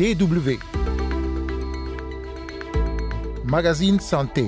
DW. Magazine Santé.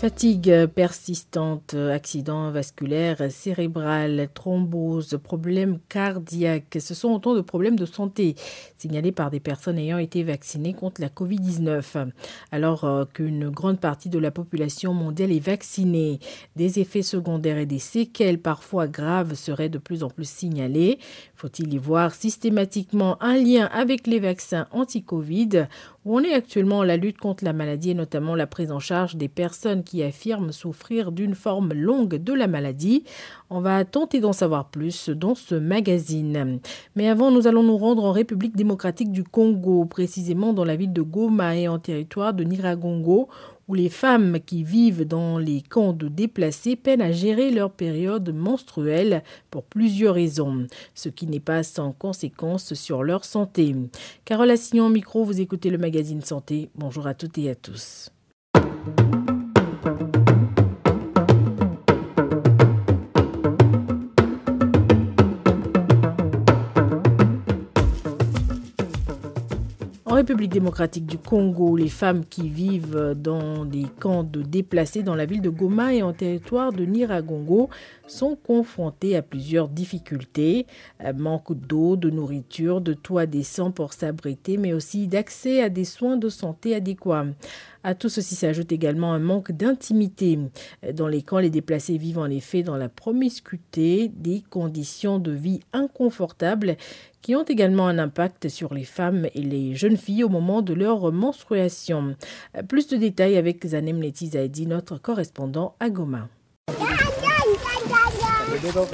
Fatigue persistante, accident vasculaire cérébral, thrombose, problèmes cardiaques, ce sont autant de problèmes de santé signalés par des personnes ayant été vaccinées contre la Covid-19. Alors euh, qu'une grande partie de la population mondiale est vaccinée, des effets secondaires et des séquelles parfois graves seraient de plus en plus signalés. Faut-il y voir systématiquement un lien avec les vaccins anti-Covid on est actuellement la lutte contre la maladie et notamment la prise en charge des personnes qui affirment souffrir d'une forme longue de la maladie? On va tenter d'en savoir plus dans ce magazine. Mais avant, nous allons nous rendre en République démocratique du Congo, précisément dans la ville de Goma et en territoire de Niragongo, où les femmes qui vivent dans les camps de déplacés peinent à gérer leur période menstruelle pour plusieurs raisons, ce qui n'est pas sans conséquence sur leur santé. Carole Assignon micro, vous écoutez le magazine Santé. Bonjour à toutes et à tous. République démocratique du Congo, les femmes qui vivent dans des camps de déplacés dans la ville de Goma et en territoire de Niragongo sont confrontées à plusieurs difficultés. Euh, manque d'eau, de nourriture, de toits décents pour s'abriter, mais aussi d'accès à des soins de santé adéquats. À tout ceci s'ajoute également un manque d'intimité. Dans les camps, les déplacés vivent en effet dans la promiscuité, des conditions de vie inconfortables qui ont également un impact sur les femmes et les jeunes filles au moment de leur menstruation. Plus de détails avec Zanem Leti notre correspondant à Goma.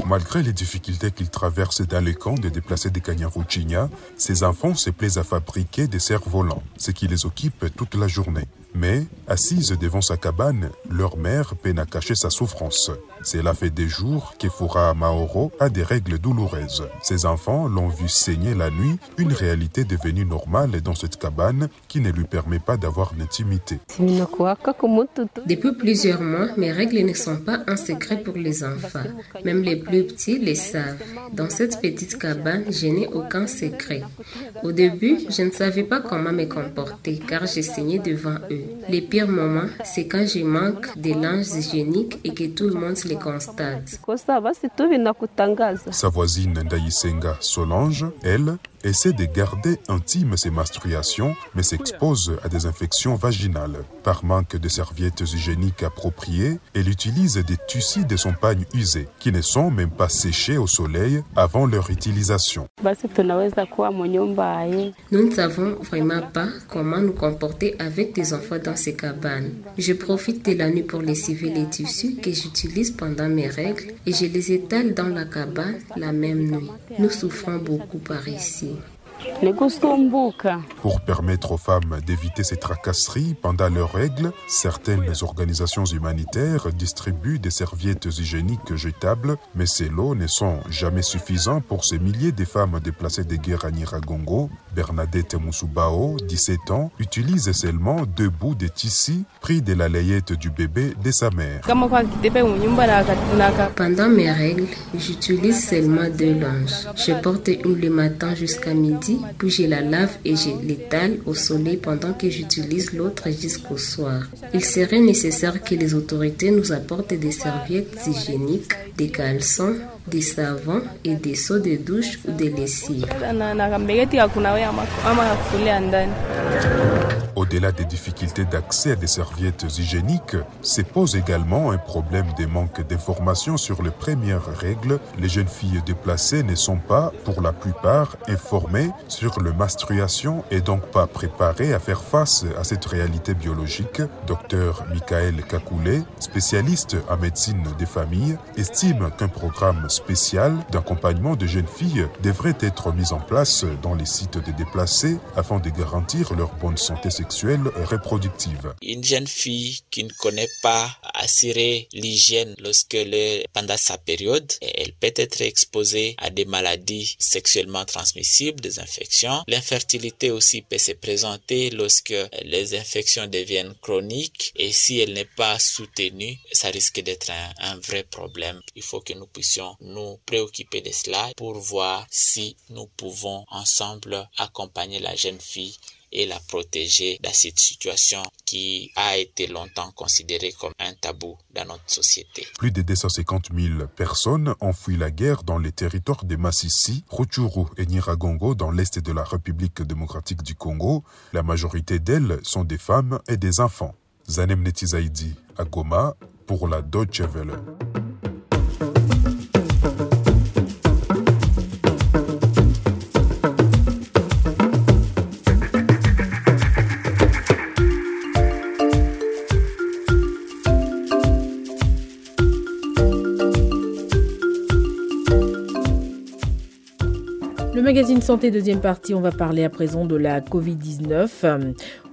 Malgré les difficultés qu'ils traversent dans les camps des déplacés de Kanyaruchinya, ces enfants se plaisent à fabriquer des cerfs-volants, ce qui les occupe toute la journée. Mais, assise devant sa cabane, leur mère peine à cacher sa souffrance. Cela fait des jours que Fura Maoro a des règles douloureuses. Ses enfants l'ont vu saigner la nuit, une réalité devenue normale dans cette cabane qui ne lui permet pas d'avoir d'intimité. Depuis plusieurs mois, mes règles ne sont pas un secret pour les enfants. Même les plus petits les savent. Dans cette petite cabane, je n'ai aucun secret. Au début, je ne savais pas comment me comporter car j'ai saigné devant eux. Les pires moments, c'est quand je manque des linges hygiéniques et que tout le monde les constate. Sa voisine Ndayisenga Solange, elle, essaie de garder intime ses menstruations, mais s'expose à des infections vaginales. Par manque de serviettes hygiéniques appropriées, elle utilise des tissus de son pagne usé, qui ne sont même pas séchés au soleil avant leur utilisation. Nous ne savons vraiment pas comment nous comporter avec des enfants dans ces cabanes. Je profite de la nuit pour lessiver les tissus que j'utilise pendant mes règles et je les étale dans la cabane la même nuit. Nous souffrons beaucoup par ici. Pour permettre aux femmes d'éviter ces tracasseries pendant leurs règles, certaines organisations humanitaires distribuent des serviettes hygiéniques jetables, mais ces lots ne sont jamais suffisants pour ces milliers de femmes déplacées de guerre à Niragongo. Bernadette Moussubao, 17 ans, utilise seulement deux bouts de tissu pris de la layette du bébé de sa mère. Pendant mes règles, j'utilise seulement deux linges. Je porte une le matin jusqu'à midi puis je la lave et je l'étale au soleil pendant que j'utilise l'autre jusqu'au soir. Il serait nécessaire que les autorités nous apportent des serviettes hygiéniques, des caleçons, des savons et des seaux de douche ou des lessives. Au-delà des difficultés d'accès à des serviettes hygiéniques, se pose également un problème de manque d'informations sur les premières règles. Les jeunes filles déplacées ne sont pas, pour la plupart, informées sur le menstruation et donc pas préparées à faire face à cette réalité biologique. Docteur Michael Kakoulé, spécialiste en médecine des familles, estime qu'un programme spécial d'accompagnement de jeunes filles devrait être mis en place dans les sites des déplacés afin de garantir leur bonne santé sexuelle reproductive. Une jeune fille qui ne connaît pas assurer l'hygiène lorsque le, pendant sa période, elle peut être exposée à des maladies sexuellement transmissibles, des infections. L'infertilité aussi peut se présenter lorsque les infections deviennent chroniques et si elle n'est pas soutenue, ça risque d'être un, un vrai problème. Il faut que nous puissions nous préoccuper de cela pour voir si nous pouvons ensemble accompagner la jeune fille et la protéger dans cette situation qui a été longtemps considérée comme un tabou dans notre société. Plus de 250 000 personnes ont fui la guerre dans les territoires de Massissi, Rutshuru et Niragongo dans l'est de la République démocratique du Congo. La majorité d'elles sont des femmes et des enfants. Zanem Netizaidi à Goma pour la Deutsche Welle. Magazine Santé, deuxième partie, on va parler à présent de la Covid-19, euh,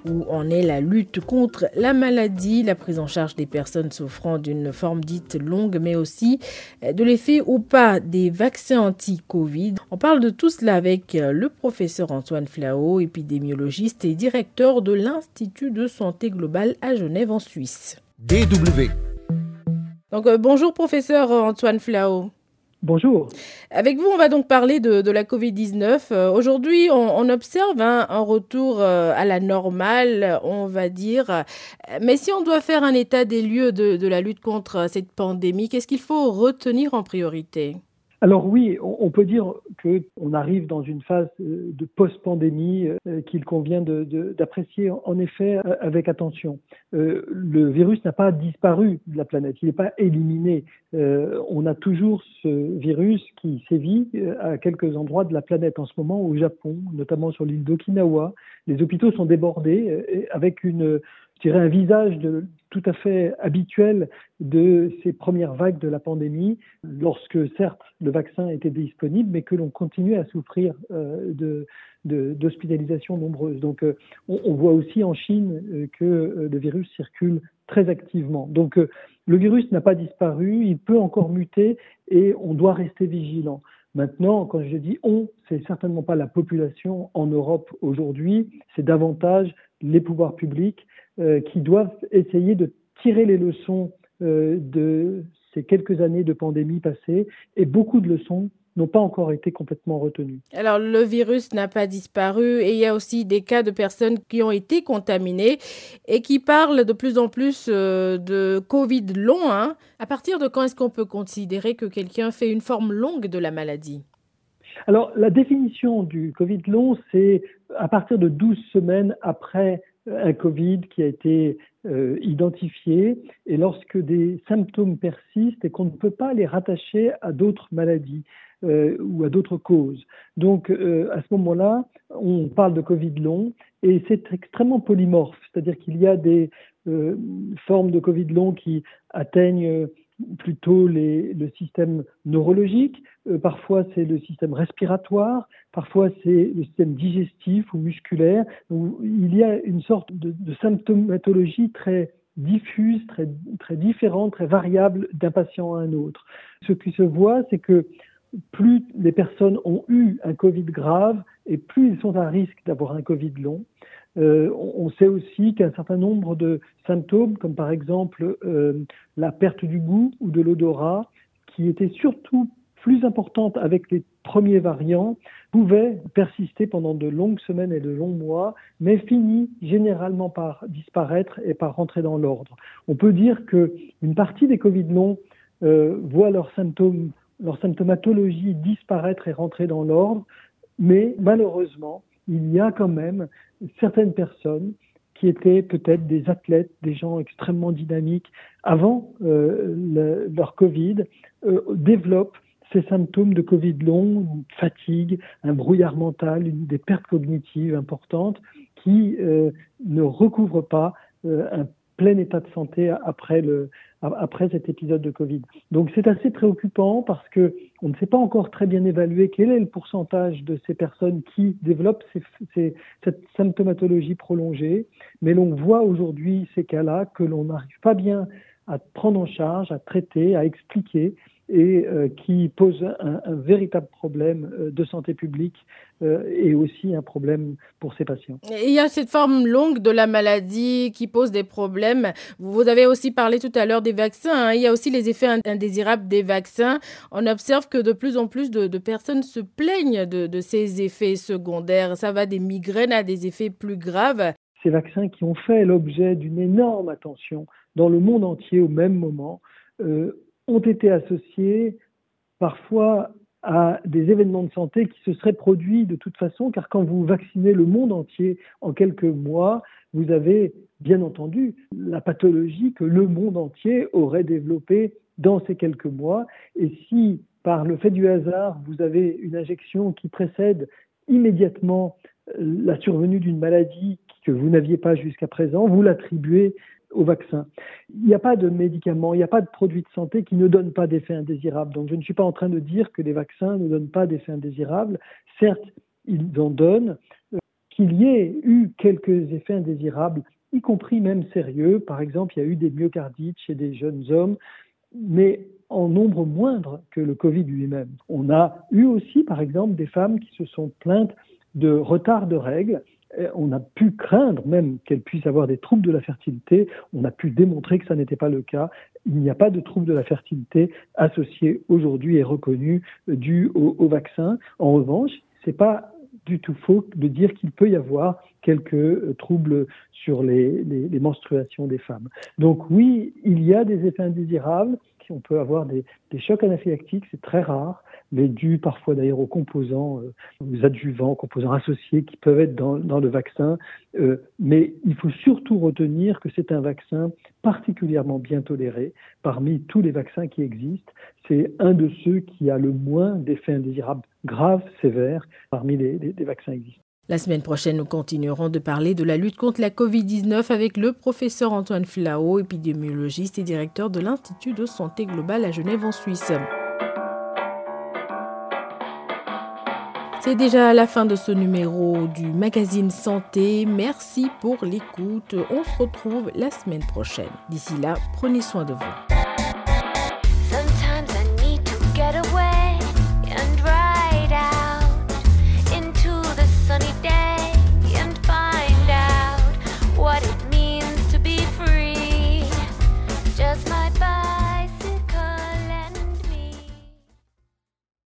où en est la lutte contre la maladie, la prise en charge des personnes souffrant d'une forme dite longue, mais aussi euh, de l'effet ou pas des vaccins anti-Covid. On parle de tout cela avec euh, le professeur Antoine Flao, épidémiologiste et directeur de l'Institut de santé globale à Genève en Suisse. DW. Donc bonjour professeur Antoine Flao. Bonjour. Avec vous, on va donc parler de, la Covid-19. Euh, aujourd'hui, on, observe un retour euh, à la normale, on va dire. Mais si on doit faire un état des lieux de la lutte contre cette pandémie, qu'est-ce qu'il faut retenir en priorité? Alors oui, on peut dire qu'on arrive dans une phase euh, de post-pandémie euh, qu'il convient d'apprécier en effet euh, avec attention. Le virus n'a pas disparu de la planète, il n'est pas éliminé. On a toujours ce virus qui sévit à quelques endroits de la planète en ce moment, au Japon, notamment sur l'île d'Okinawa. Les hôpitaux sont débordés avec une je dirais, un visage de, tout à fait habituel de ces premières vagues de la pandémie, lorsque certes le vaccin était disponible, mais que l'on continuait à souffrir euh, de d'hospitalisations nombreuses. Donc euh, on, voit aussi en Chine euh, que le virus circule très activement. Donc le virus n'a pas disparu, il peut encore muter et on doit rester vigilant. Maintenant, quand je dis on, c'est certainement pas la population en Europe aujourd'hui, c'est davantage les pouvoirs publics euh, qui doivent essayer de tirer les leçons euh, de ces quelques années de pandémie passées et beaucoup de leçons n'ont pas encore été complètement retenues. Alors le virus n'a pas disparu et il y a aussi des cas de personnes qui ont été contaminées et qui parlent de plus en plus euh, de Covid long. Hein. À partir de quand est-ce qu'on peut considérer que quelqu'un fait une forme longue de la maladie? Alors, la définition du Covid long, c'est à partir de 12 semaines après un Covid qui a été euh, identifié et lorsque des symptômes persistent et qu'on ne peut pas les rattacher à d'autres maladies euh, ou à d'autres causes. Donc euh, à ce moment-là, on parle de Covid long et c'est extrêmement polymorphe, c'est-à-dire qu'il y a des formes de Covid long qui atteignent plutôt le système neurologique, euh, parfois c'est le système respiratoire, parfois c'est le système digestif ou musculaire. Il y a une sorte de, de symptomatologie très diffuse, très, très différente, très variable d'un patient à un autre. Ce qui se voit, c'est que plus les personnes ont eu un Covid grave et plus ils sont à risque d'avoir un Covid long. Euh, on sait aussi qu'un certain nombre de symptômes, comme par exemple euh, la perte du goût ou de l'odorat, qui étaient surtout plus importantes avec les premiers variants, pouvaient persister pendant de longues semaines et de longs mois, mais finit généralement par disparaître et par rentrer dans l'ordre. On peut dire que une partie des Covid longs euh, voit leurs leur symptomatologie disparaître et rentrer dans l'ordre, mais malheureusement, il y a quand même certaines personnes qui étaient peut-être des athlètes, des gens extrêmement dynamiques avant euh, leur Covid, euh, développent ces symptômes de Covid long, une fatigue, un brouillard mental, des pertes cognitives importantes qui euh, ne recouvrent pas un plein état de santé après, le, après cet épisode de Covid. Donc c'est assez préoccupant parce que on ne sait pas encore très bien évaluer quel est le pourcentage de ces personnes qui développent cette symptomatologie prolongée, mais l'on voit aujourd'hui ces cas-là que l'on n'arrive pas bien à prendre en charge, à traiter, à expliquer, et euh, qui pose un, véritable problème euh, de santé publique euh, et aussi un problème pour ces patients. il y a cette forme longue de la maladie qui pose des problèmes. Vous avez aussi parlé tout à l'heure des vaccins. Hein. Il y a aussi les effets indésirables des vaccins. On observe que de plus en plus de, personnes se plaignent de, de ces effets secondaires. Ça va des migraines à des effets plus graves. Ces vaccins qui ont fait l'objet d'une énorme attention dans le monde entier au même moment euh, ont été associés parfois à des événements de santé qui se seraient produits de toute façon, car quand vous vaccinez le monde entier en quelques mois, vous avez bien entendu la pathologie que le monde entier aurait développée dans ces quelques mois. Et si, par le fait du hasard, vous avez une injection qui précède immédiatement euh, la survenue d'une maladie que vous n'aviez pas jusqu'à présent, vous l'attribuez Il n'y a pas de médicaments, il n'y a pas de produits de santé qui ne donnent pas d'effets indésirables. Donc je ne suis pas en train de dire que les vaccins ne donnent pas d'effets indésirables. Certes, ils en donnent. Euh, qu'il y ait eu quelques effets indésirables, y compris même sérieux. Par exemple, il y a eu des myocardites chez des jeunes hommes, mais en nombre moindre que le Covid lui-même. On a eu aussi, par exemple, des femmes qui se sont plaintes de retard de règles on a pu craindre même qu'elle puisse avoir des troubles de la fertilité. On a pu démontrer que ça n'était pas le cas. Il n'y a pas de troubles de la fertilité associés aujourd'hui et reconnus dus au, vaccin. En revanche, c'est pas du tout faux de dire qu'il peut y avoir quelques euh, troubles sur les, menstruations des femmes. Donc oui, il y a des effets indésirables. On peut avoir des chocs anaphylactiques, c'est très rare mais dû parfois d'ailleurs aux composants, euh, aux adjuvants, composants associés qui peuvent être dans, le vaccin. Euh, mais il faut surtout retenir que c'est un vaccin particulièrement bien toléré parmi tous les vaccins qui existent. C'est un de ceux qui a le moins d'effets indésirables graves, sévères, parmi les vaccins existants. La semaine prochaine, nous continuerons de parler de la lutte contre la COVID-19 avec le professeur Antoine Flao, épidémiologiste et directeur de l'Institut de santé globale à Genève en Suisse. C'est déjà la fin de ce numéro du magazine Santé. Merci pour l'écoute. On se retrouve la semaine prochaine. D'ici là, prenez soin de vous.